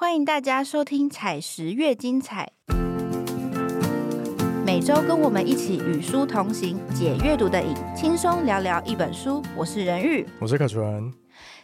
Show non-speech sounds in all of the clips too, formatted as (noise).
欢迎大家收听《采石越精彩》，每周跟我们一起与书同行，解阅读的瘾，轻松聊聊一本书。我是任玉，我是可纯。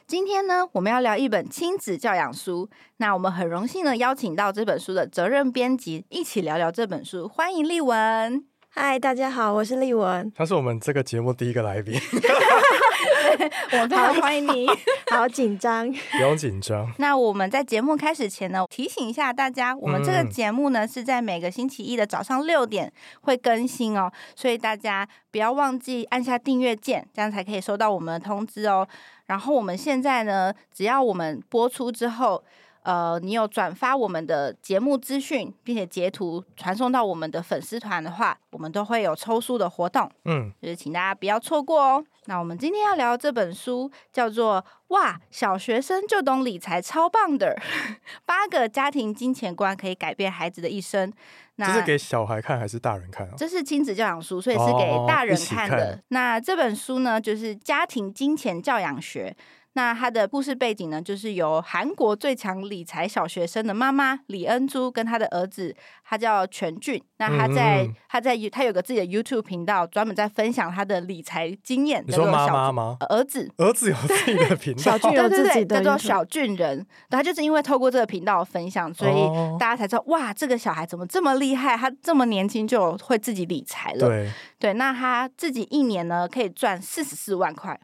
今天呢，我们要聊一本亲子教养书。那我们很荣幸的邀请到这本书的责任编辑，一起聊聊这本书。欢迎丽文。嗨，大家好，我是丽文。他是我们这个节目第一个来宾，(laughs) 我们非常欢迎你。(laughs) 好紧张，不用紧张。(laughs) 那我们在节目开始前呢，提醒一下大家，我们这个节目呢是在每个星期一的早上六点会更新哦，所以大家不要忘记按下订阅键，这样才可以收到我们的通知哦。然后我们现在呢，只要我们播出之后。呃，你有转发我们的节目资讯，并且截图传送到我们的粉丝团的话，我们都会有抽书的活动。嗯，就是请大家不要错过哦。那我们今天要聊这本书叫做《哇，小学生就懂理财，超棒的 (laughs) 八个家庭金钱观可以改变孩子的一生》。那这是给小孩看还是大人看啊？这是亲子教养书，所以是给大人看的。那这本书呢，就是《家庭金钱教养学》。那他的故事背景呢，就是由韩国最强理财小学生的妈妈李恩珠跟他的儿子，他叫全俊。那他在他在他有个自己的 YouTube 频道，专门在分享他的理财经验。你说妈妈吗？儿子，儿子有自己的 (laughs) 频道，小俊有自己的，叫做小俊人。他就是因为透过这个频道分享，所以大家才知道哇，这个小孩怎么这么厉害？他这么年轻就会自己理财了。对对，那他自己一年呢可以赚四十四万块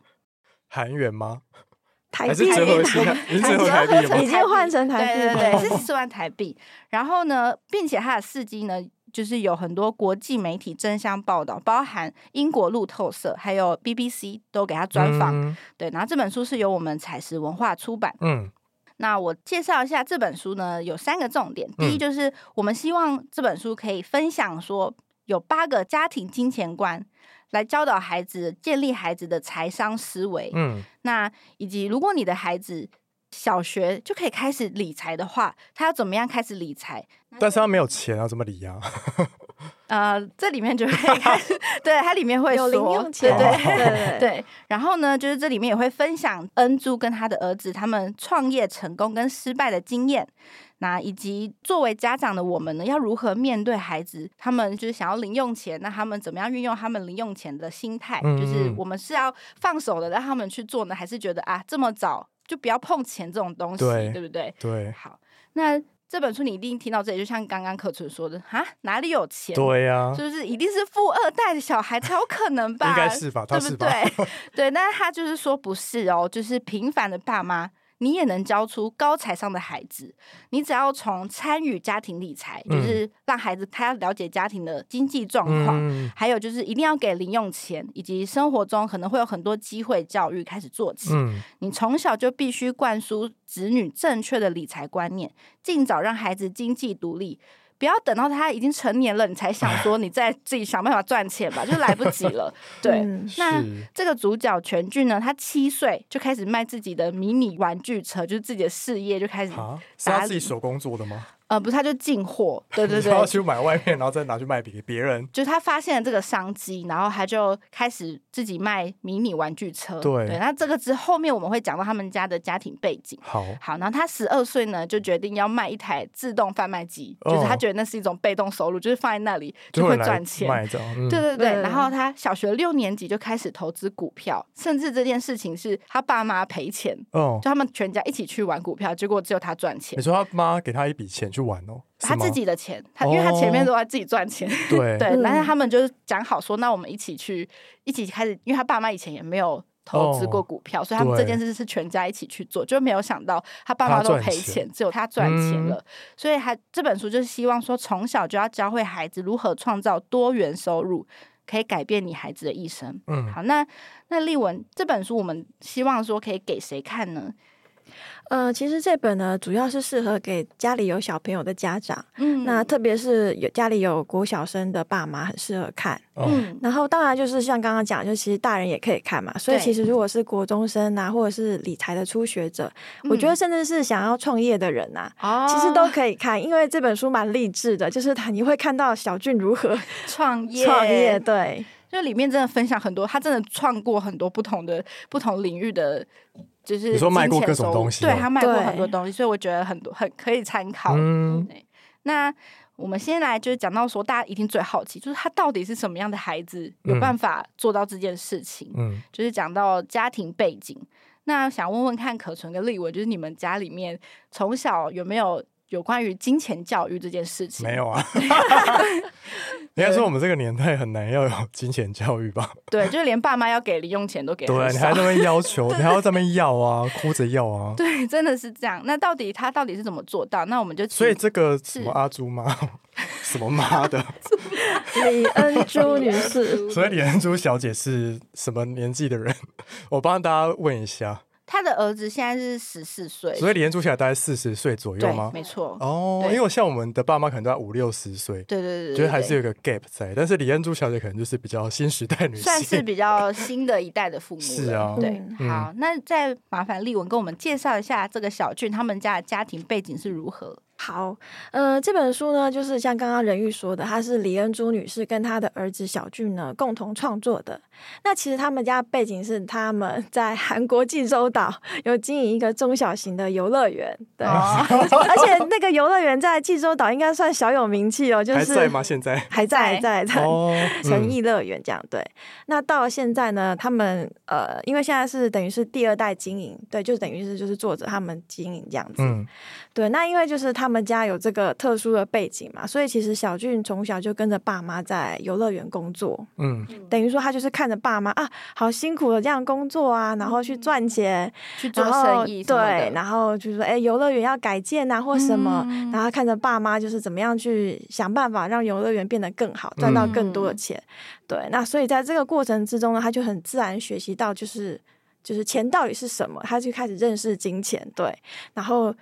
韩元吗？台币，(laughs) 最后台币已经换成台币，对对对，是四万台币。然后呢，并且他的事迹呢，就是有很多国际媒体争相报道，包含英国路透社还有 BBC 都给他专访。对，然后这本书是由我们采石文化出版。嗯，那我介绍一下这本书呢，有三个重点。第一，就是我们希望这本书可以分享说，有八个家庭金钱观。来教导孩子建立孩子的财商思维，嗯，那以及如果你的孩子小学就可以开始理财的话，他要怎么样开始理财？但是他没有钱啊，怎么理呀？(laughs) 呃，这里面就会开始，(laughs) 对，它里面会有零用钱，对对对。然后呢，就是这里面也会分享恩珠跟他的儿子他们创业成功跟失败的经验。那以及作为家长的我们呢，要如何面对孩子？他们就是想要零用钱，那他们怎么样运用他们零用钱的心态？就是我们是要放手的让他们去做呢，还是觉得啊这么早就不要碰钱这种东西，对不对？对。好，那这本书你一定听到这里，就像刚刚可纯说的啊，哪里有钱？对呀，就是一定是富二代的小孩才有可能 (laughs) 吧？应该是吧？对不对？对，(laughs) 但是他就是说不是哦，就是平凡的爸妈。你也能教出高财商的孩子。你只要从参与家庭理财，就是让孩子他要了解家庭的经济状况，还有就是一定要给零用钱，以及生活中可能会有很多机会教育开始做起。你从小就必须灌输子女正确的理财观念，尽早让孩子经济独立。不要等到他已经成年了，你才想说你再自己想办法赚钱吧，就来不及了。(laughs) 对，那这个主角全俊呢，他七岁就开始卖自己的迷你玩具车，就是自己的事业就开始。是他自己手工做的吗？呃，不是，他就进货，对对对，(laughs) 然后去买外面，然后再拿去卖给别人。就是他发现了这个商机，然后他就开始自己卖迷你玩具车。对，那这个之后面我们会讲到他们家的家庭背景。好，好，然后他十二岁呢，就决定要卖一台自动贩卖机，就是他觉得那是一种被动收入，就是放在那里就会赚钱。卖对对对。然后他小学六年级就开始投资股票，甚至这件事情是他爸妈赔钱，哦，就他们全家一起去玩股票，结果只有他赚钱。你说他妈给他一笔钱去玩哦？他自己的钱，他因为他前面都在自己赚钱，(laughs) 对。对，但是他们就是讲好说，那我们一起去，一起开始，因为他爸妈以前也没有投资过股票，所以他们这件事是全家一起去做，就没有想到他爸妈都赔钱，只有他赚钱了，所以他这本书就是希望说，从小就要教会孩子如何创造多元收入，可以改变你孩子的一生。嗯，好，那那丽文这本书，我们希望说可以给谁看呢？呃，其实这本呢，主要是适合给家里有小朋友的家长，嗯，那特别是有家里有国小生的爸妈，很适合看，嗯，然后当然就是像刚刚讲，就其实大人也可以看嘛，所以其实如果是国中生啊，或者是理财的初学者，我觉得甚至是想要创业的人呐，哦。其实都可以看，因为这本书蛮励志的，就是他你会看到小俊如何创业，(laughs) 创业，对，就里面真的分享很多，他真的创过很多不同的不同领域的。就是你说卖过各种东西哦对他卖过很多东西，所以我觉得很多很可以参考。嗯对，那我们先来就是讲到说，大家一定最好奇，就是他到底是什么样的孩子有嗯办法做到这件事情？嗯，就是讲到家庭背景，那想问问看可纯跟立文，就是你们家里面从小有没有有关于金钱教育这件事情？没有啊。(laughs) (laughs) 应该说我们这个年代很难要有金钱教育吧？对，就是连爸妈要给零用钱都给对啊，你还在那边要求，(laughs) 你还要在那边要啊，哭着要啊。对，真的是这样。那到底他到底是怎么做到？那我们就所以这个什么阿朱妈，什么妈的，李恩珠女士，所以李恩珠小姐是什么年纪的人？我帮大家问一下。他的儿子现在是十四岁，所以李恩珠小姐大概四十岁左右对，吗？没错。哦，对因为像我们的爸妈可能都要五六十岁，对对对对，觉得还是对有个 gap 在。但是李恩珠小姐可能就是比较新时代女性，算是比较新的一代的父母 (laughs) 了。是啊对，嗯好，那再麻烦丽文跟我们介绍一下这个小俊他们家的家庭背景是如何。好，呃，这本书呢，就是像刚刚任玉说的，它是李恩珠女士跟她的儿子小俊呢共同创作的。那其实他们家背景是他们 (laughs) 在韩国济州岛有经营一个中小型的游乐园，对，哦而且那个游乐园在济州岛应该算小有名气哦，就是还在吗？现在？还在，还在，在。(laughs) 诚意乐园这样对，那到了现在呢，他们呃，因为现在是等于是第二代经营，对，就等于是就是作者他们经营这样子，嗯对，那因为就是他们家有这个特殊的背景嘛，所以其实小俊从小就跟着爸妈在游乐园工作，嗯，等于说他就是看着爸妈啊，好辛苦的这样工作啊，然后去赚钱，去做生意对，然后就是说，哎，游乐园要改建啊，或什么，嗯。然后看着爸妈就是怎么样去想办法让游乐园变得更好，赚到更多的嗯。钱。对，那所以在这个过程之中呢，他就很自然学习到，就是就是钱到底是什么，他就开始认识金钱，对，然后。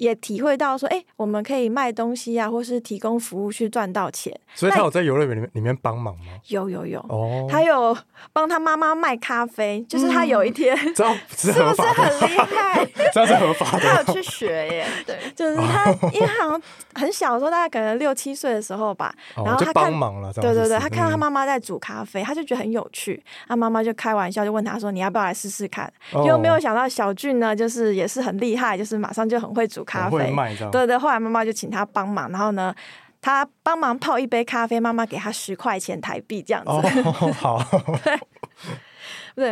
也体会到说，哎、我们可以卖东西啊，或是提供服务去赚到钱。所以他有在游乐园里面里面帮忙吗？有有有，哦，他有帮他妈妈卖咖啡，就是他有一天 (laughs) (laughs) 这是是不是很厉害？这样是合法的。(laughs) 他有去学耶，对，就是他，因为他好像很小的时候，大概可能六七岁的时候吧，然后他看。帮忙了，对对对，他看到他嗯妈妈在煮咖啡，他就觉得很有趣。他妈妈就开玩笑，就问他说：“你要不要来试试看？”哦结果没有想到小俊呢，就是也是很厉害，就是马上就很会煮咖啡。对对，后来妈妈就请他帮忙，然后呢，他帮忙泡一杯咖啡，妈妈给他十块钱台币这样子。哦，好，(laughs) 对，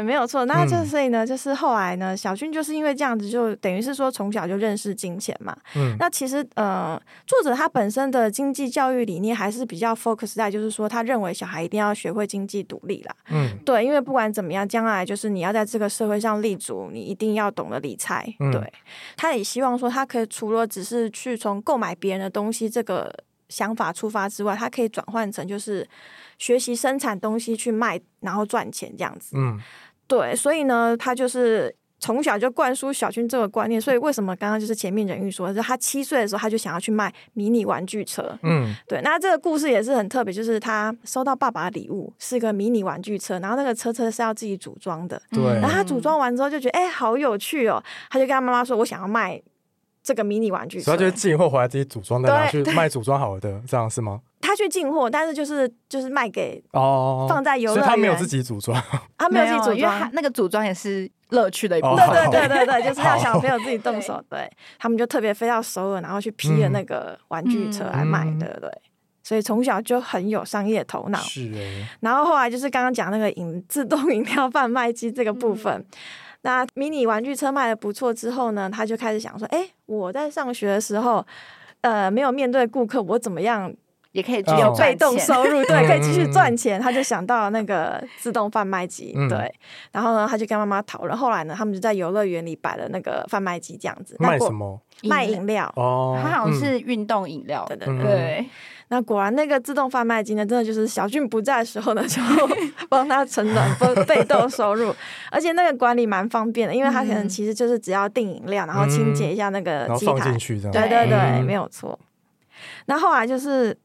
没有错。那就嗯所以呢，就是后来呢，小俊就是因为这样子，就等于是说从小就认识金钱嘛。嗯那其实呃，作者他本身的经济教育理念还是比较 focus 在，就是说他认为小孩一定要学会经济独立啦。嗯对，因为不管怎么样，将来就是你要在这个社会上立足，你一定要懂得理财。嗯对，他也希望说，他可以除了只是去从购买别人的东西这个想法出发之外，他可以转换成就是学习生产东西去卖，然后赚钱这样子。嗯，对，所以呢，他就是从小就灌输小军这个观念。所以为什么刚刚就是前面人玉说，就他七岁的时候他就想要去卖迷你玩具车。嗯，对，那这个故事也是很特别，就是他收到爸爸的礼物是个迷你玩具车，然后那个车车是要自己组装的。对然后他组装完之后就觉得，哎、好有趣哦，他就跟他妈妈说，我想要卖这个迷你玩具车所以他。就是进货回来自己组装，再拿去对卖组装好的，这样是吗？他去进货，但是就是就是卖给哦，放在游乐园，所以他没有自己组装，(laughs) 他没有自己组因为装他，那个组装也是乐趣的一部哦分。对对对对对，(laughs) 就是让好小朋友自己动手。对他们就特别飞到首尔，然后去批了那个玩具车来卖，嗯对对对。所以从小就很有商业头脑。是哎，然后后来就是刚刚讲那个饮自动饮料贩卖机这个部分。那迷你玩具车卖的不错之后呢，他就开始想说：，哎，我在上学的时候，呃，没有面对顾客，我怎么样也可以继哦续有被动收入？对，可以继续嗯赚钱。他就想到了那个自动贩卖机，嗯对。然后呢，他就跟妈妈讨论。后来呢，他们就在游乐园里摆了那个贩卖机，这样子。卖什么？卖饮料。哦，它好像嗯是运动饮料，对对嗯对。那果然那个自动贩卖机呢，真的就是小俊不在的时候呢，就帮他承担被被动收入，(laughs) 而且那个管理蛮方便的，因为他可能嗯其实就是只要订饮料，然后清洁一下那个然后机台放进，去这样，对对对，嗯没有错。那后来就是。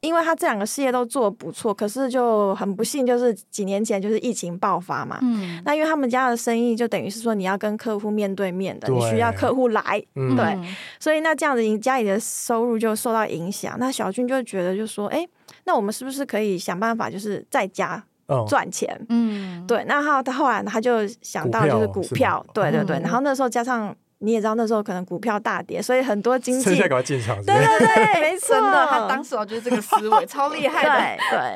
因为他这两个事业都做得不错，可是就很不幸，就是几年前就是疫情爆发嘛。嗯，那因为他们家的生意就等于是说你要跟客户面对面的，你需要客户来，嗯对所以那这样子，你家里的收入就受到影响。那小俊就觉得，就说，哎、那我们是不是可以想办法，就是在家赚钱。嗯，对。那他他后来他就想到就是股票，对对对。然后那时候加上你也知道那时候可能股票大跌，所以很多经济对对对，没 (laughs) 错。他当时就是这个思维超厉害的，对。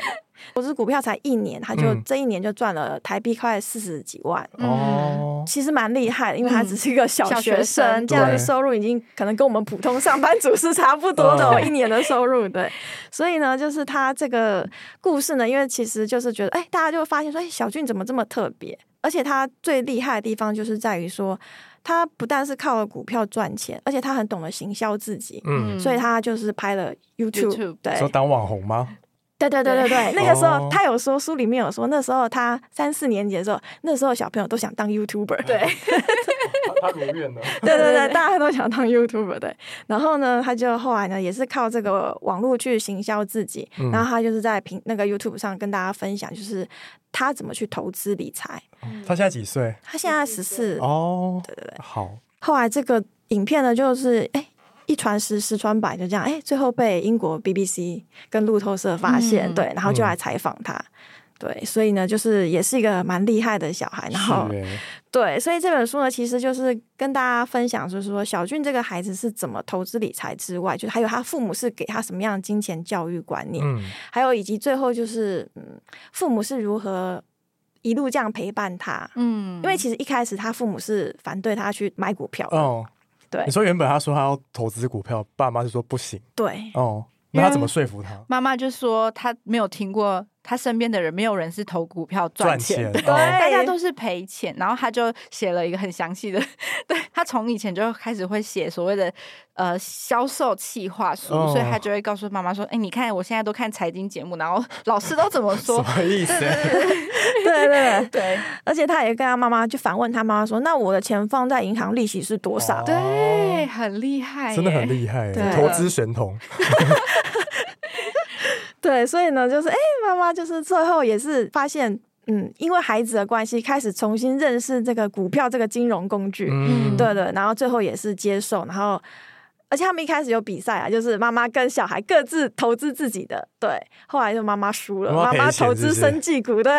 我是股票才一年，他就这一年就赚了台币快四十几万哦，其实蛮厉害的，因为他只是一个小学生，这样的收入已经可能跟我们普通上班族是差不多的，一年的收入。对，所以呢，就是他这个故事呢，因为其实就是觉得，哎，大家就会发现说，哎，小俊怎么这么特别？而且他最厉害的地方就是在于说，他不但是靠了股票赚钱，而且他很懂得行销自己，嗯，所以他就是拍了 YouTube，对，说当网红吗？对对对对对，那个时候他有说书里面有说，那时候他三四年级的时候，那时候小朋友都想当 YouTuber，对，(laughs) (laughs) 他如愿了。(laughs) 对对对，大家都想当 YouTuber，对。然后呢，他就后来呢，也是靠这个网络去行销自己，然后他就是在平那个 YouTube 上跟大家分享，就是他怎么去投资理财。他现在几岁？他现在十四。哦，对对对，好。后来这个影片呢，就是哎。一传十，十传百，就这样，哎，最后被英国 BBC 跟路透社发现，对，然后就来采访他，对，所以呢，就是也是一个蛮厉害的小孩，然后，(laughs) 对，所以这本书呢，其实就是跟大家分享，就是说小俊这个孩子是怎么投资理财之外，就还有他父母是给他什么样的金钱教育观念，嗯，还有以及最后就是，嗯，父母是如何一路这样陪伴他，嗯，因为其实一开始他父母是反对他去买股票哦。对，你说原本他说他要投资股票，爸妈就说不行。对，哦，那他怎么说服他？妈妈就说他没有听过。他身边的人没有人是投股票赚钱的，(laughs) 对，大家都是赔钱。然后他就写了一个很详细的，对他从以前就开始会写所谓的呃销售企划书，所以他就会告诉妈妈说：“哎，你看我现在都看财经节目，然后老师都怎么说？什么意思？(laughs) 对对对，(laughs) 而且他也跟他妈妈就反问他妈妈说：那我的钱放在银行利息是多少？对，很厉害，真的很厉害，投资神童。”对，所以呢，就是哎，妈妈就是最后也是发现，嗯，因为孩子的关系，开始重新认识这个股票这个金融工具，嗯，对对，然后最后也是接受，然后而且他们一开始有比赛啊，就是妈妈跟小孩各自投资自己的，对，后来就妈妈输了，妈妈投资生技股，对，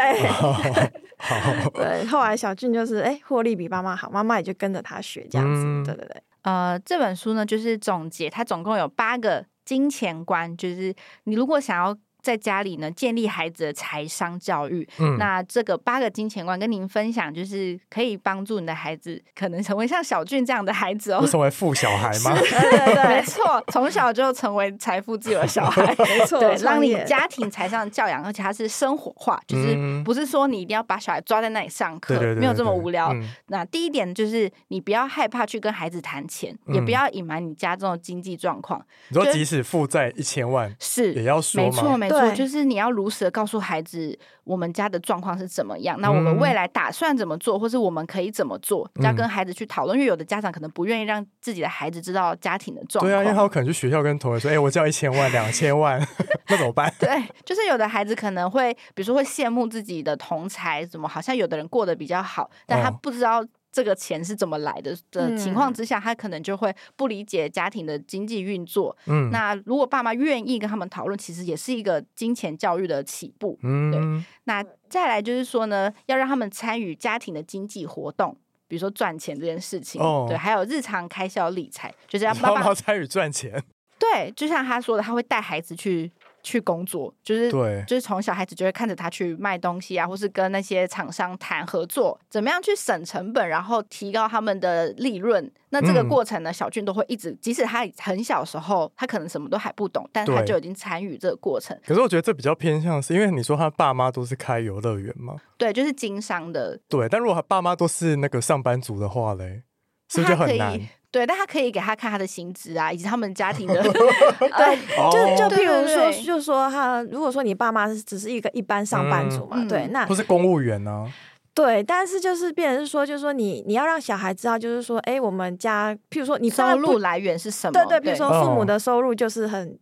(laughs) 对，后来小俊就是哎，获利比妈妈好，妈妈也就跟着他学这样子，对对对，呃，这本书呢就是总结，它总共有八个。金钱观就是你如果想要。在家里呢，建立孩子的财商教育。嗯，那这个八个金钱观跟您分享，就是可以帮助你的孩子可能成为像小俊这样的孩子哦，成为富小孩吗？对对对，没错，从小就成为财富自由的小孩，(laughs) 没错，对，让你家庭财商教养，而且它是生活化，就是不是说你一定要把小孩抓在那里上课，没有这么无聊。那第一点就是你不要害怕去跟孩子谈钱，也不要隐瞒你家中的经济状况。你说即使负债一千万，是也要说没错没。对，就是你要如实的告诉孩子我们家的状况是怎么样，那我们未来打算怎么做，或是我们可以怎么做，要跟孩子去讨论。因为有的家长可能不愿意让自己的孩子知道家庭的状况，对啊，因为他可能去学校跟同学说：“哎，我交一千万、两千万 (laughs) (laughs) 那怎么办？”对，就是有的孩子可能会，比如说会羡慕自己的同才，怎么好像有的人过得比较好，但他不知道。这个钱是怎么来的的情况之下，他可能就会不理解家庭的经济运作。嗯，那如果爸妈愿意跟他们讨论，其实也是一个金钱教育的起步。嗯，对。那再来就是说呢，要让他们参与家庭的经济活动，比如说赚钱这件事情。哦，对，还有日常开销理财，就是要爸妈参与赚钱。对，就像他说的，他会带孩子去。去工作，就是对，就是从小孩子就会看着他去卖东西啊，或是跟那些厂商谈合作，怎么样去省成本，然后提高他们的利润。那这个过程呢，小俊都会一直，即使他很小时候，他可能什么都还不懂，但他就已经参与这个过程。可是我觉得这比较偏向是因为你说他爸妈都是开游乐园嘛，对，就是经商的。对，但如果他爸妈都是那个上班族的话嘞，是不是就很难？对，但他可以给他看他的薪资啊，以及他们家庭的。(laughs) 对，就就譬如说，就说他，如果说你爸妈是只是一个一般上班族嘛，对，那不是公务员呢。对，但是就是变成是说，就是说你你要让小孩知道，就是说，哎，我们家譬如说你收入来源是什么？对对，比如说父母的收入就是很。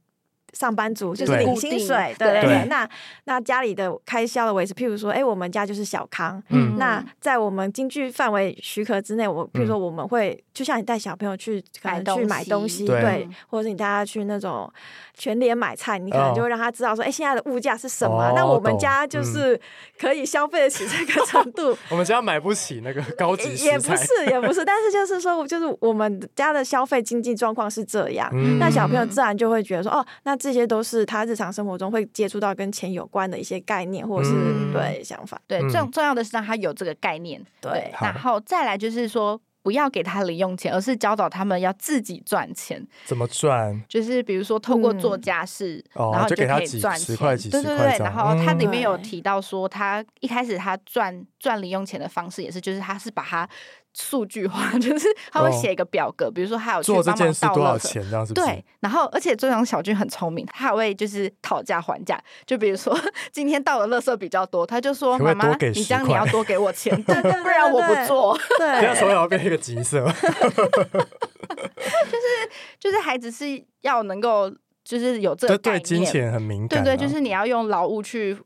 上班族，就是领薪水，对对。那那家里的开销的维持，譬如说，哎，我们家就是小康，嗯，那在我们经济范围许可之内，我譬如说我们会，就像你带小朋友去可能去买东西，对，或者是你带他去那种全联买菜，你可能就会让他知道说，哎，现在的物价是什么？那我们家就是可以消费得起这个程度。(laughs) 我们家买不起那个高级也不是，也不是，但是就是说，就是我们家的消费经济状况是这样，那小朋友自然就会觉得说，哦，那这些都是他日常生活中会接触到跟钱有关的一些概念，或者是对想法。对，重重要的是让他有这个概念。对，然后再来就是说。不要给他零用钱，而是教导他们要自己赚钱。怎么赚？就是比如说，透过做家事，然后就可以赚钱。对对对，然后他里面有提到说，他一开始他赚赚零用钱的方式也是，就是他是把它。数据化 (laughs) 就是他会写一个表格，比如说他有做这件事多少钱这样子。对，然后而且周阳小军很聪明，他还会就是讨价还价。就比如说 (laughs) 今天到的垃圾比较多，他就说妈妈，你这样你要多给我钱，(laughs) 不然我不做。对，这样从小变一个急色。就是就是孩子是要能够就是有这个对金钱很敏感，对对，就是你要用劳务去。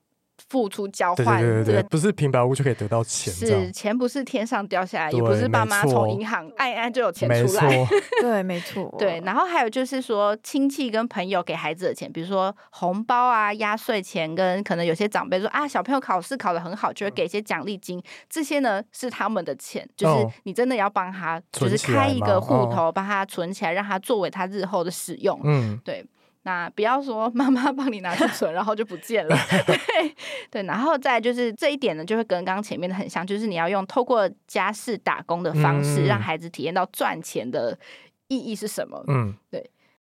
付出交换，对对对，不是平白无故就可以得到钱，是钱不是天上掉下来，也不是爸妈从银行按一按就有钱出来，(laughs) (laughs) 对，没错，对。然后还有就是说，亲戚跟朋友给孩子的钱，比如说红包啊、压岁钱，跟可能有些长辈说啊，小朋友考试考得很好，就会给一些奖励金，这些呢是他们的钱，就是你真的要帮他，就是开一个户头，帮他存起来，让他作为他日后的使用，嗯，对。那不要说 (laughs) 妈妈帮你拿去存，然后就不见了。对对，然后再就是这一点呢，就会跟刚刚前面的很像，就是你要用透过家事打工的方式，让孩子体验到赚钱的意义是什么。嗯，对。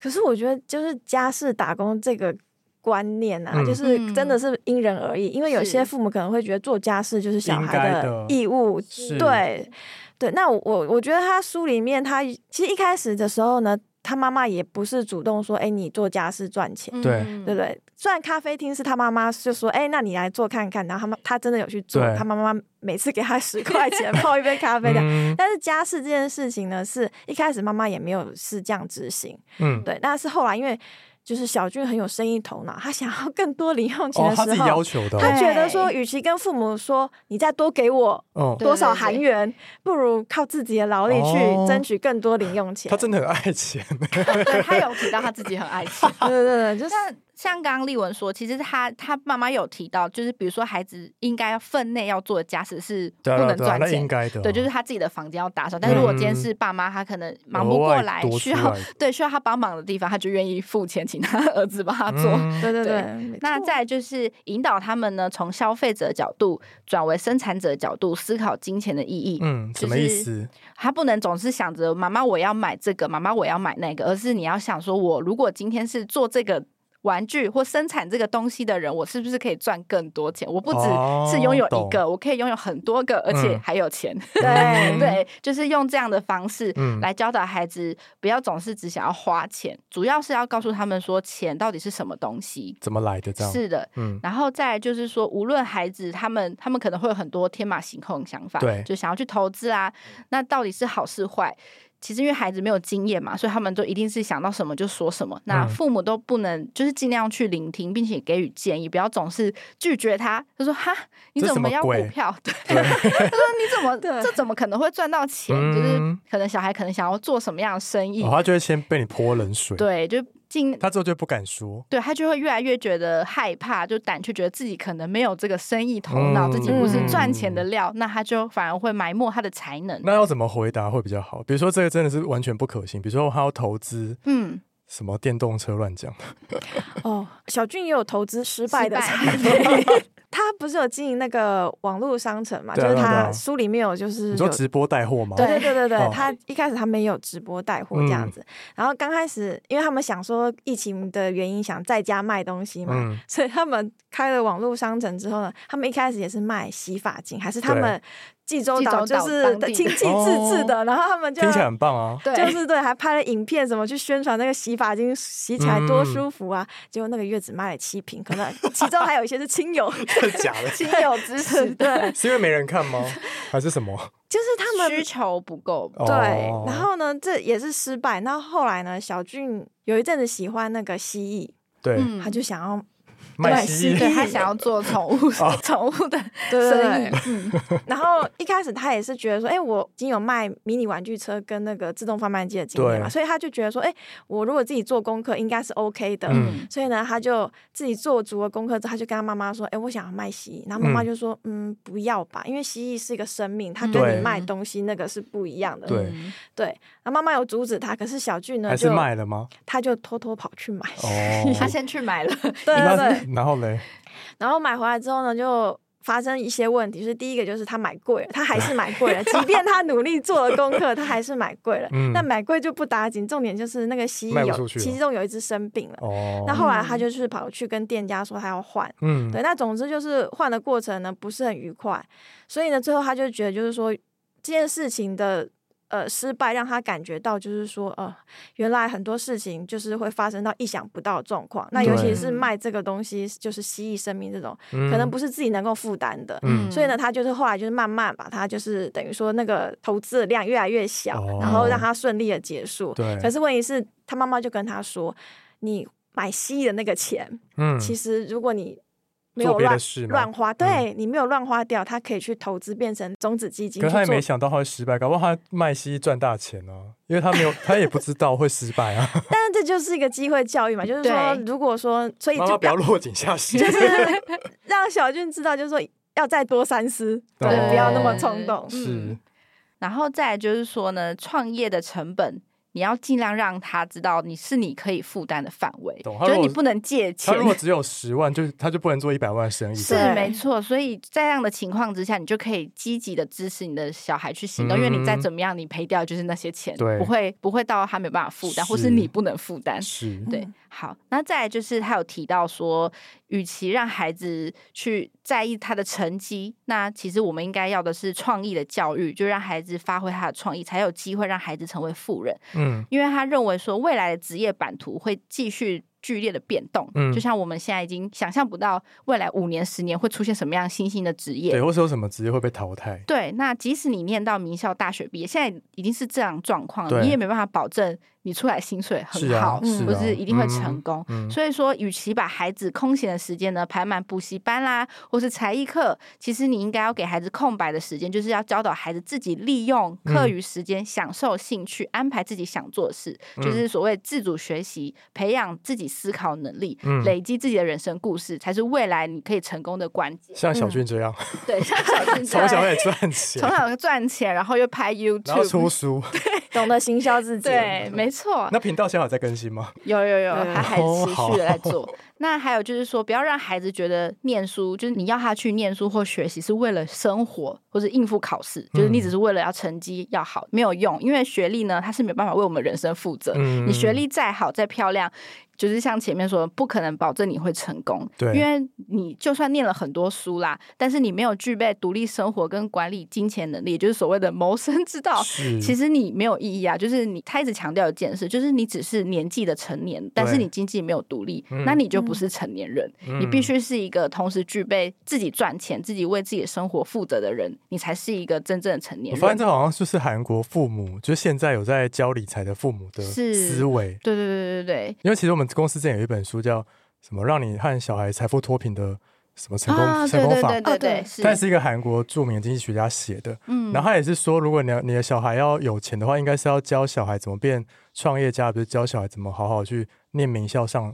可是我觉得，就是家事打工这个观念啊，就是真的是因人而异。因为有些父母可能会觉得做家事就是小孩的义务。对，对。那我我觉得他书里面，他其实一开始的时候呢。他妈妈也不是主动说，哎，你做家事赚钱，对对不对？虽然咖啡厅是他妈妈就说，哎，那你来做看看，然后他妈他真的有去做，他妈妈每次给他十块钱泡一杯咖啡的。但是家事这件事情呢，是一开始妈妈也没有是这样执行，嗯，对，但是后来因为。就是小俊很有生意头脑，他想要更多零用钱的时候，他自己要求的。他觉得说，与其跟父母说你再多给我多少韩元，不如靠自己的劳力去争取更多零用钱。他真的很爱钱，(laughs) 对他有提到他自己很爱钱，(laughs) 对对对，就是。像刚刚丽文说，其实他他妈妈有提到，就是比如说孩子应该分内要做的家事是不能赚钱，对，就是他自己的房间要打扫。但是如果今天是爸妈，他可能忙不过来，(laughs) 需要对需要他帮忙的地方，他就愿意付钱请他 (laughs) 儿子帮他做。对对对。那再就是引导他们呢，从消费者角度转为生产者角度思考金钱的意义。嗯，什么意思？他不能总是想着妈妈我要买这个，妈妈我要买那个，而是你要想说，我如果今天是做这个。玩具或生产这个东西的人，我是不是可以赚更多钱？我不只是拥有一个，我可以拥有很多个，而且还有钱。(laughs) 对对，就是用这样的方式来教导孩子，不要总是只想要花钱，主要是要告诉他们说，钱到底是什么东西，怎么来的？这样是的，嗯。然后再就是说，无论孩子他们，他们可能会有很多天马行空的想法，对，就想要去投资啊，那到底是好是坏？其实因为孩子没有经验嘛，所以他们都一定是想到什么就说什么。那父母都不能就是尽量去聆听，并且给予建议，不要总是拒绝他。他说：“哈，你怎么要股票？” (laughs) 对，他说：“你怎么这怎么可能会赚到钱？就是可能小孩可能想要做什么样的生意，他就会先被你泼冷水。”对，就。进他之后就不敢说，对他就会越来越觉得害怕，就胆怯，觉得自己可能没有这个生意头脑，自己不是赚钱的料，那他就反而会埋没他的才能。那要怎么回答会比较好？比如说这个真的是完全不可行，比如说他要投资，嗯，什么电动车乱讲。(laughs) 哦，小俊也有投资失败的。(laughs) 他不是有经营那个网络商城嘛？就是他书里面有，就是你说直播带货吗？对对对对对，他一开始他没有直播带货这样子，然后刚开始因为他们想说疫情的原因想在家卖东西嘛，所以他们开了网络商城之后呢，他们一开始也是卖洗发精，还是他们。济州岛就是亲戚自制的，然后他们就听起来很棒啊，就是对，还拍了影片，怎么去宣传那个洗发精洗起来多舒服啊？结果那个月只卖了七瓶，可能其中还有一些是亲友，(laughs) 假的，亲友支持，(laughs) 对，是因为没人看吗？还是什么？就是他们需求不够，对。然后呢，这也是失败。那后来呢，小俊有一阵子喜欢那个蜥蜴。对，他就想要。卖蜥蜴，对他想要做宠物 (laughs) 宠物的生意。嗯，(laughs) 然后一开始他也是觉得说，哎，我已经有卖迷你玩具车跟那个自动贩卖机的经验嘛，所以他就觉得说，哎，我如果自己做功课应该是 OK 的。嗯，所以呢，他就自己做足了功课之后，他就跟他妈妈说，哎，我想要卖蜥蜴。然后妈妈就说，嗯，不要吧，因为蜥蜴是一个生命，它跟你卖东西那个是不一样的。对，对。然后妈妈有阻止他，可是小俊呢，还是卖了吗？他就偷偷跑去买。哦，(laughs) 他先去买了。对对对。然后嘞，(laughs) 然后买回来之后呢，就发生一些问题。是第一个，就是他买贵了，他还是买贵了，(laughs) 即便他努力做了功课，他还是买贵了。嗯。那买贵就不打紧，重点就是那个蜥蜴有其中有一只生病了。哦。那后来他就是跑去跟店家说他要换。嗯。对，那总之就是换的过程呢不是很愉快，所以呢最后他就觉得就是说这件事情的。呃，失败让他感觉到，就是说，呃，原来很多事情就是会发生到意想不到的状况。那尤其是卖这个东西，就是蜥蜴生命这种，可能不是自己能够负担的。所以呢，他就是后来就是慢慢把它，就是等于说那个投资的量越来越小，然后让他顺利的结束。对。可是问题是，他妈妈就跟他说：“你买蜥蜴的那个钱，嗯，其实如果你……”没有乱乱花，对你没有乱花掉，他可以去投资变成种子基金。可是他也没想到他会失败，搞不好他卖西赚大钱呢，因为他没有，(laughs) 他也不知道会失败啊。(laughs) 但是这就是一个机会教育嘛，(laughs) 就是说，如果说，所以就不要落井下石，就是让小俊知道，就是说要再多三思，对，不要那么冲动。是，然后再就是说呢，创业的成本。你要尽量让他知道你是你可以负担的范围，就是你不能借钱。他如果只有十万，就他就不能做一百万生意。是没错，所以在这样的情况之下，你就可以积极的支持你的小孩去行动，因为你再怎么样，你赔掉就是那些钱，不会不会到他没有办法负担，或是你不能负担。是，对。好，那再来就是他有提到说，与其让孩子去在意他的成绩，那其实我们应该要的是创意的教育，就让孩子发挥他的创意，才有机会让孩子成为富人。嗯，因为他认为说，未来的职业版图会继续。剧烈的变动，嗯，就像我们现在已经想象不到未来五年、十年会出现什么样新兴的职业，对，或是有什么职业会被淘汰。对，那即使你念到名校大学毕业，现在已经是这样状况，你也没办法保证你出来薪水很好，不是一定会成功。所以说，与其把孩子空闲的时间呢排满补习班啦，或是才艺课，其实你应该要给孩子空白的时间，就是要教导孩子自己利用课余时间享受兴趣，安排自己想做的事，就是所谓自主学习，培养自己。思考能力，累积自己的人生故事，才是未来你可以成功的关键。像小俊这样，(laughs) 对，像小俊 (laughs) 从小也赚钱，从小赚钱，然后又拍 YouTube，然后出书，(laughs) 对，懂得行销自己，对，没错。那频道现在有在更新吗？有有有，还还持续的在做。那还有就是说，不要让孩子觉得念书就是你要他去念书或学习是为了生活或者应付考试，就是你只是为了要成绩要好，没有用。因为学历呢，它是没有办法为我们人生负责。你学历再好再漂亮。就是像前面说，不可能保证你会成功，对，因为你就算念了很多书啦，但是你没有具备独立生活跟管理金钱能力，就是所谓的谋生之道，其实你没有意义啊。就是你他一直强调一件事，就是你只是年纪的成年，但是你经济没有独立，那你就不是成年人。你必须是一个同时具备自己赚钱、自己为自己的生活负责的人，你才是一个真正的成年人。我发现这好像就是韩国父母，就是现在有在教理财的父母的思维。对对对对对，因为其实我们。公司之前有一本书叫什么？让你和小孩财富脱贫的什么成功成功法？对对对，但是一个韩国著名的经济学家写的。嗯，然后他也是说，如果你你的小孩要有钱的话，应该是要教小孩怎么变创业家，不是教小孩怎么好好去念名校上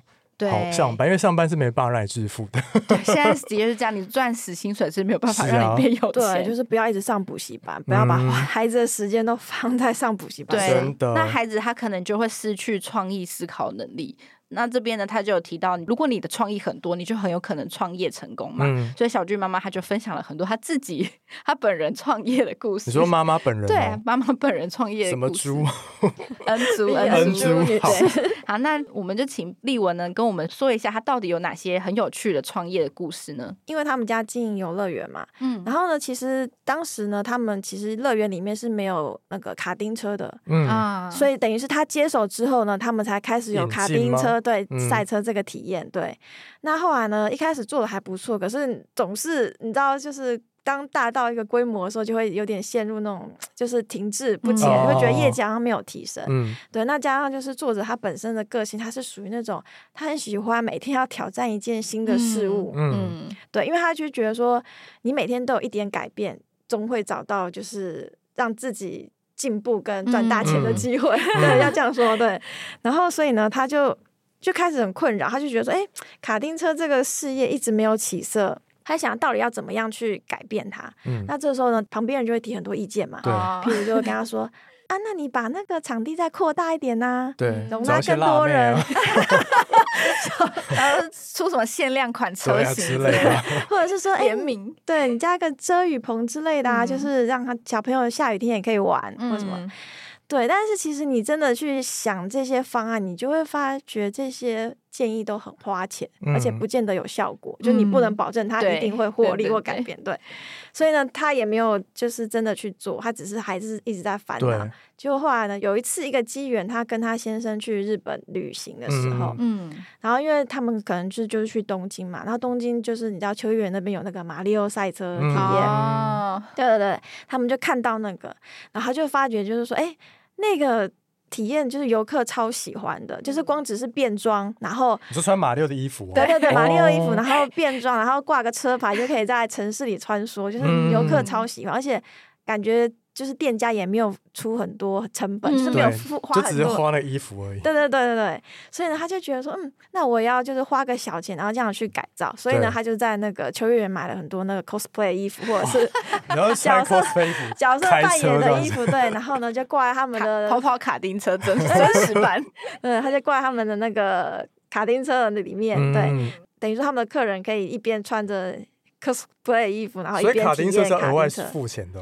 好上班，因为上班是没办法让你致富的。(laughs) 对，现在的确是这样，你赚死薪水是没有办法让你变有钱。对，就是不要一直上补习班，不要把孩子的时间都放在上补习班。真的，那孩子他可能就会失去创意思考能力。那这边呢，他就有提到，如果你的创意很多，你就很有可能创业成功嘛。所以小俊妈妈她就分享了很多她自己、(laughs) 她本人创业的故事。你说妈妈本人？对，妈妈本人创业。什么猪？(laughs) 恩猪，恩猪。好，好，那我们就请丽文呢跟我们说一下，她到底有哪些很有趣的创业的故事呢？因为他们家经营游乐园嘛，嗯，然后呢，其实当时呢，他们其实乐园里面是没有那个卡丁车的，嗯啊，所以等于是他接手之后呢，他们才开始有卡丁车。对赛车这个体验，对，那后来呢？一开始做的还不错，可是总是你知道，就是当大到一个规模的时候，就会有点陷入那种就是停滞不前，会觉得业绩好像没有提升。嗯，对。那加上就是作者他本身的个性，他是属于那种他很喜欢每天要挑战一件新的事物。嗯，对，因为他就觉得说，你每天都有一点改变，终会找到就是让自己进步跟赚大钱的机会。对，要这样说对。然后所以呢，他就就开始很困扰，他就觉得说，哎，卡丁车这个事业一直没有起色。他想到底要怎么样去改变他？嗯，那这时候呢，旁边人就会提很多意见嘛。对，(laughs) 譬如就会跟他说：“啊，那你把那个场地再扩大一点呐，对，容纳更多人 (laughs) (laughs) 然后出什么限量款车型之类的，或者是说联名，对你加个遮雨棚之类的啊，就是让他小朋友下雨天也可以玩，或什么。”对，但是其实你真的去想这些方案，你就会发觉这些建议都很花钱，而且不见得有效果。就你不能保证他一定会获利或改变。对，所以呢，他也没有就是真的去做，他只是还是一直在烦恼。就后来呢，有一次一个机缘，他跟他先生去日本旅行的时候，嗯，然后因为他们可能就就是去东京嘛，然后东京就是你知道秋叶原那边有那个马里奥赛车体验，对对对，他们就看到那个，然后就发觉就是说，哎。那个体验就是游客超喜欢的，就是光只是变装，然后你是穿马六的衣服，对对对，马六的衣服，然后变装，然后挂个车牌就可以在城市里穿梭，就是游客超喜欢，而且感觉。就是店家也没有出很多成本，就是没有付花很多，就只是花了衣服而已。对对对对对，所以呢，他就觉得说，嗯，那我要就是花个小钱，然后这样去改造。所以呢，他就在那个秋月园买了很多那个 cosplay 衣服，或者是 (laughs) 角色角色扮演的衣服。对，然后呢，就挂在他们的跑跑卡丁车真 (laughs) 真实版。嗯，他就挂在他们的那个卡丁车的那里面。对，等于说他们的客人可以一边穿着 cosplay 衣服，然后一边卡丁车是额外付钱的。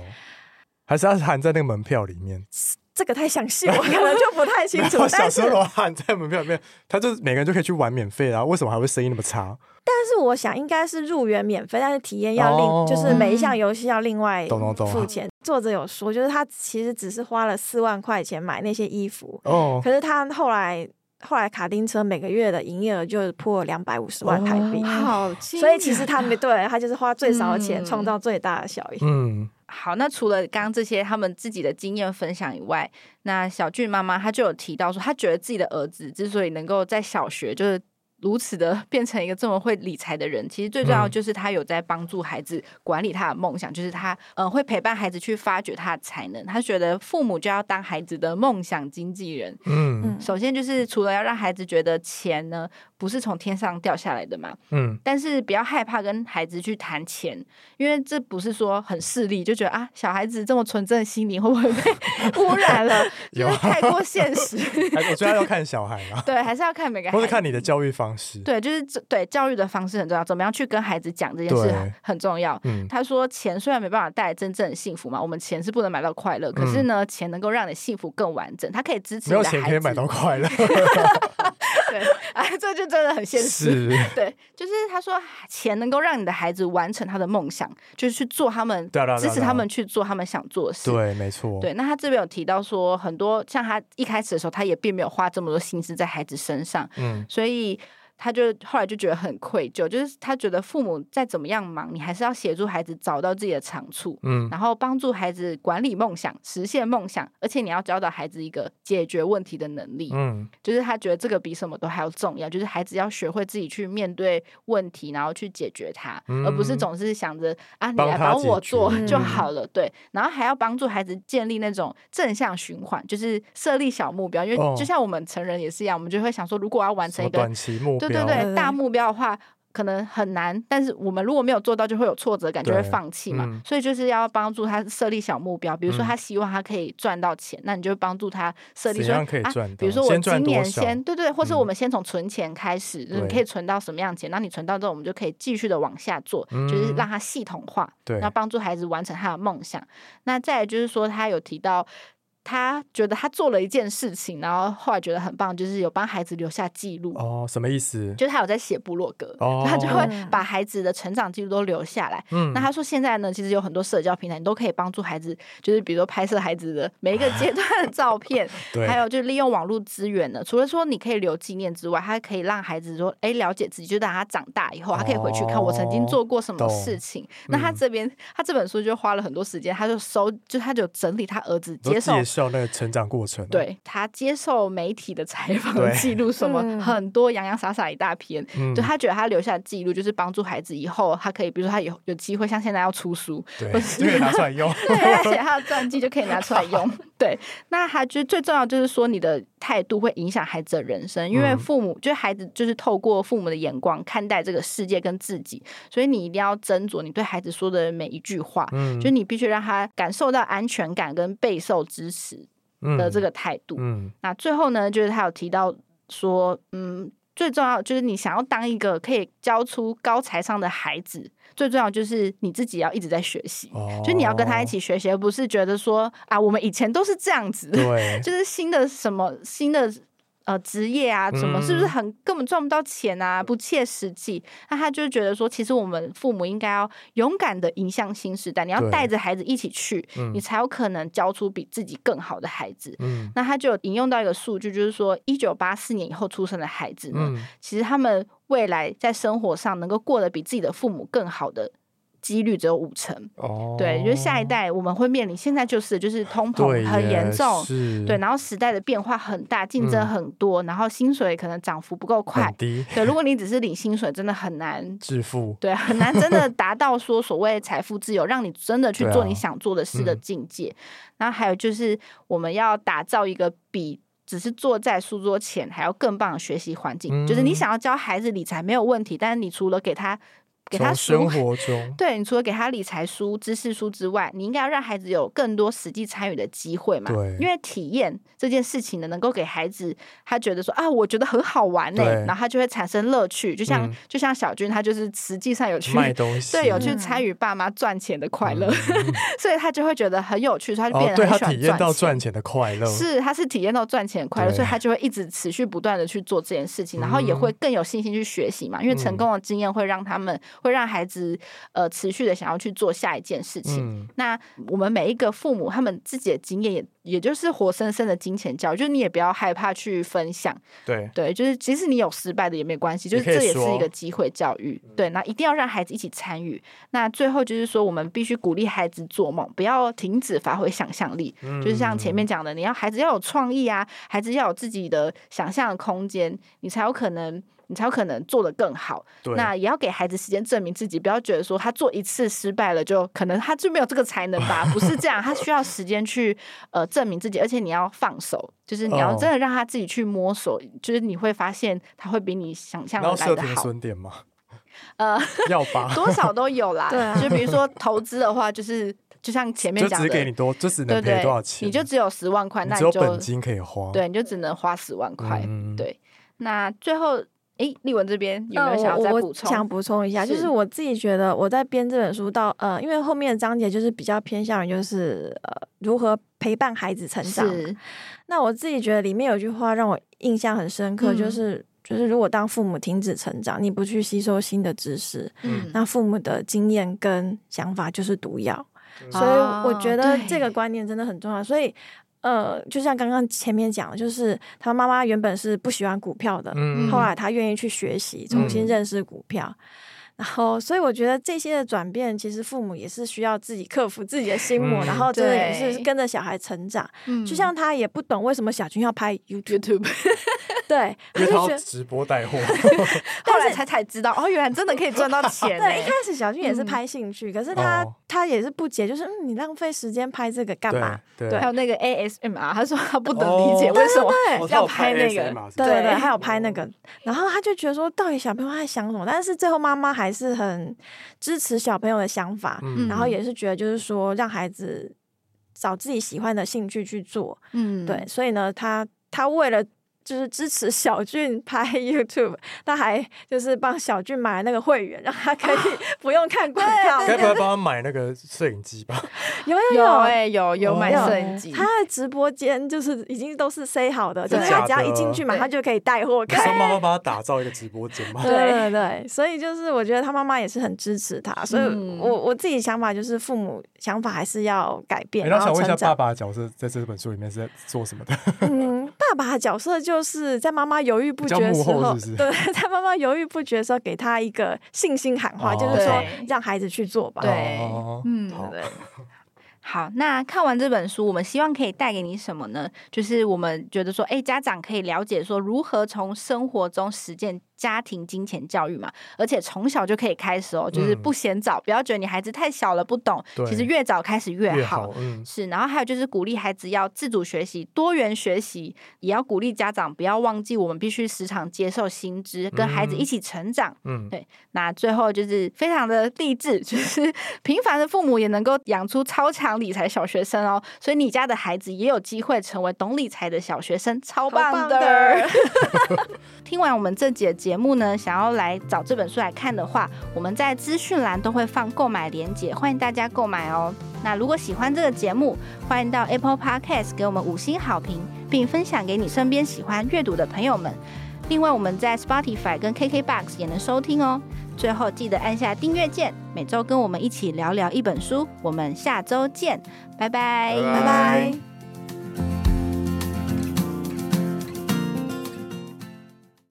还是要含在那个门票里面，(laughs) 这个太详细，我可能就不太清楚。(laughs) 小时候含在门票里面，他就每个人就可以去玩免费啊？为什么还会生意那么差？但是我想应该是入园免费，但是体验要另，就是每一项游戏要另外付钱。作者有说，就是他其实只是花了四万块钱买那些衣服，哦，可是他后来后来卡丁车每个月的营业额就破两百五十万台币，好，所以其实他没对他就是花最少的钱创造最大的效益，嗯。好，那除了刚刚这些他们自己的经验分享以外，那小俊妈妈她就有提到说，她觉得自己的儿子之所以能够在小学就是。如此的 (laughs) 变成一个这么会理财的人，其实最重要就是他有在帮助孩子管理他的梦想，就是他嗯会陪伴孩子去发掘他的才能。他觉得父母就要当孩子的梦想经纪人。嗯，首先就是除了要让孩子觉得钱呢不是从天上掉下来的嘛，嗯，但是不要害怕跟孩子去谈钱，因为这不是说很势利，就觉得啊小孩子这么纯正的心灵会不会被 (laughs) 污染了？有太过现实。(laughs) 我觉得要看小孩嘛，对，还是要看每个，不是看你的教育方。对，就是对教育的方式很重要，怎么样去跟孩子讲这件事很重要。他说，钱虽然没办法带来真正的幸福嘛，我们钱是不能买到快乐，可是呢，钱能够让你幸福更完整，它可以支持。没有钱可以买到快乐。对，哎，这就真的很现实。对，就是他说，钱能够让你的孩子完成他的梦想，就是去做他们，支持他们去做他们想做的事。对，没错。对，那他这边有提到说，很多像他一开始的时候，他也并没有花这么多心思在孩子身上。嗯，所以。他就后来就觉得很愧疚，就是他觉得父母再怎么样忙，你还是要协助孩子找到自己的长处，嗯，然后帮助孩子管理梦想、实现梦想，而且你要教导孩子一个解决问题的能力，嗯，就是他觉得这个比什么都还要重要，就是孩子要学会自己去面对问题，然后去解决它，而不是总是想着啊你来帮我做就好了，对，然后还要帮助孩子建立那种正向循环，就是设立小目标，因为就像我们成人也是一样，我们就会想说，如果要完成一个短期目标。对对，大目标的话可能很难，但是我们如果没有做到，就会有挫折感，就会放弃嘛。所以就是要帮助他设立小目标，比如说他希望他可以赚到钱，那你就帮助他设立说啊，比如说我今年先对对，或是我们先从存钱开始，你可以存到什么样钱，那你存到之后，我们就可以继续的往下做，就是让他系统化，对，要帮助孩子完成他的梦想。那再就是说，他有提到。他觉得他做了一件事情，然后后来觉得很棒，就是有帮孩子留下记录。哦，什么意思？就是他有在写部落格，他就会把孩子的成长记录都留下来。嗯，那他说现在呢，其实有很多社交平台，你都可以帮助孩子，就是比如说拍摄孩子的每一个阶段的照片，(laughs) 还有就是利用网络资源呢。除了说你可以留纪念之外，他可以让孩子说，哎，了解自己，就等他长大以后，他可以回去看我曾经做过什么事情。那他这边，他这本书就花了很多时间，他就收，就他就整理他儿子接受。笑那个成长过程，对他接受媒体的采访记录什么很多洋洋洒洒一大篇，就他觉得他留下的记录就是帮助孩子以后他可以，比如说他有有机会像现在要出书，对，就可以拿出来用，(laughs) 对，他写他的传记就可以拿出来用。(laughs) 对，那他就最重要就是说你的态度会影响孩子的人生，因为父母就是孩子就是透过父母的眼光看待这个世界跟自己，所以你一定要斟酌你对孩子说的每一句话，嗯，就你必须让他感受到安全感跟备受支持。的这个态度，嗯，那最后呢，就是他有提到说，嗯，最重要就是你想要当一个可以教出高才商的孩子，最重要就是你自己要一直在学习，就你要跟他一起学习，而不是觉得说啊，我们以前都是这样子，对，(laughs) 就是新的什么新的。呃，职业啊，什么是不是很根本赚不到钱啊？不切实际。那他就觉得说，其实我们父母应该要勇敢的迎向新时代，你要带着孩子一起去，你才有可能教出比自己更好的孩子。那他就引用到一个数据，就是说，一九八四年以后出生的孩子呢，其实他们未来在生活上能够过得比自己的父母更好的。几率只有五成，哦。对，就是下一代我们会面临，现在就是就是通膨很严重，对，然后时代的变化很大，竞争很多，然后薪水可能涨幅不够快，对，如果你只是领薪水，真的很难 (laughs) 致富，对，很难真的达到说所谓财富自由，让你真的去做你想做的事的境界。然后还有就是我们要打造一个比只是坐在书桌前还要更棒的学习环境，就是你想要教孩子理财没有问题，但是你除了给他。给他生活中，(laughs) 对你除了给他理财书、知识书之外，你应该要让孩子有更多实际参与的机会嘛？对，因为体验这件事情呢，能够给孩子他觉得说啊，我觉得很好玩呢，然后他就会产生乐趣。就像就像小军，他就是实际上有去卖东西，(laughs) 对，有去参与爸妈赚钱的快乐，(laughs) 所以他就会觉得很有趣，他就变得很喜欢体验到赚钱的快乐。是，他是体验到赚钱的快乐，所以他就会一直持续不断的去做这件事情，然后也会更有信心去学习嘛。因为成功的经验会让他们会让孩子。呃，持续的想要去做下一件事情。那我们每一个父母，他们自己的经验也也就是活生生的金钱教育，就是你也不要害怕去分享。对对，就是即使你有失败的也没关系，就是这也是一个机会教育。对，那一定要让孩子一起参与。那最后就是说，我们必须鼓励孩子做梦，不要停止发挥想象力。就是像前面讲的，你要孩子要有创意啊，孩子要有自己的想象的空间，你才有可能。你才有可能做得更好。那也要给孩子时间证明自己，不要觉得说他做一次失败了就可能他就没有这个才能吧？不是这样，他需要时间去呃证明自己，而且你要放手，就是你要真的让他自己去摸索，就是你会发现他会比你想象的来的好。点吗？(laughs) 呃，(laughs) 要吧，多少都有啦。(laughs) 对，就比如说投资的话，就是就像前面讲的，只给你多，就只能赔多少钱？你就只有十万块，那只有本金可以花。对，你就只能花十万块。嗯对，那最后。哎，丽文这边有没有想要再补充？想补充一下，就是我自己觉得我在编这本书到呃，因为后面的章节就是比较偏向于就是呃如何陪伴孩子成长。那我自己觉得里面有句话让我印象很深刻，就是就是如果当父母停止成长，你不去吸收新的知识，嗯，那父母的经验跟想法就是毒药。所以我觉得这个观念真的很重要。所以。呃，就像刚刚前面讲的，就是他妈妈原本是不喜欢股票的，后来他愿意去学习，重新认识股票。然后，所以我觉得这些的转变，其实父母也是需要自己克服自己的心魔，然后真的也是跟着小孩成长。就像他也不懂为什么小军要拍 YouTube，对，因为他直播带货，(laughs) 后来才才知道哦，原来真的可以赚到 (laughs) 钱。对，一开始小俊也是拍兴趣，可是他他也是不解，就是嗯，你浪费时间拍这个干嘛？对，还有那个 ASMR，他说他不能理解为什么。要拍那个，对对对，还有拍那个，然后他就觉得说，到底小朋友在想什么？但是最后妈妈还是很支持小朋友的想法，然后也是觉得就是说让孩子找自己喜欢的兴趣去做，嗯，对，所以呢，他他为了就是支持小俊拍 (laughs) YouTube，他还就是帮小俊买那个会员，让他可以 (laughs) 不用看广告。该不会帮他买那个摄影机吧？(laughs) 有有有哎，有有买摄影机。他的直播间就是已经都是塞好的，就是他只要一进去嘛，他就可以带货。他妈妈帮他打造一个直播间嘛？对对对，所以就是我觉得他妈妈也是很支持他。所以我我自己想法就是父母想法还是要改变。然后想问一下，爸爸的角色在这本书里面是在做什么的？嗯，爸爸的角色就是在妈妈犹豫不决的时候，(laughs) 对，在妈妈犹豫不决的时候，给他一个信心喊话，就是说让孩子去做吧。对，嗯，对。好，那看完这本书，我们希望可以带给你什么呢？就是我们觉得说，哎，家长可以了解说如何从生活中实践。家庭金钱教育嘛，而且从小就可以开始哦，就是不嫌早，不要觉得你孩子太小了不懂，其实越早开始越好。是，然后还有就是鼓励孩子要自主学习、多元学习，也要鼓励家长不要忘记，我们必须时常接受新知，跟孩子一起成长。嗯，对。那最后就是非常的励志，(laughs) 就是平凡的父母也能够养出超强理财小学生哦。所以你家的孩子也有机会成为懂理财的小学生，超棒的。(laughs) (laughs) 听完我们这节节目呢，想要来找这本书来看的话，我们在资讯栏都会放购买链接，欢迎大家购买哦。那如果喜欢这个节目，欢迎到 Apple Podcast 给我们五星好评，并分享给你身边喜欢阅读的朋友们。另外，我们在 Spotify 跟 KKBox 也能收听哦。最后记得按下订阅键，每周跟我们一起聊聊一本书。我们下周见，拜拜，拜拜。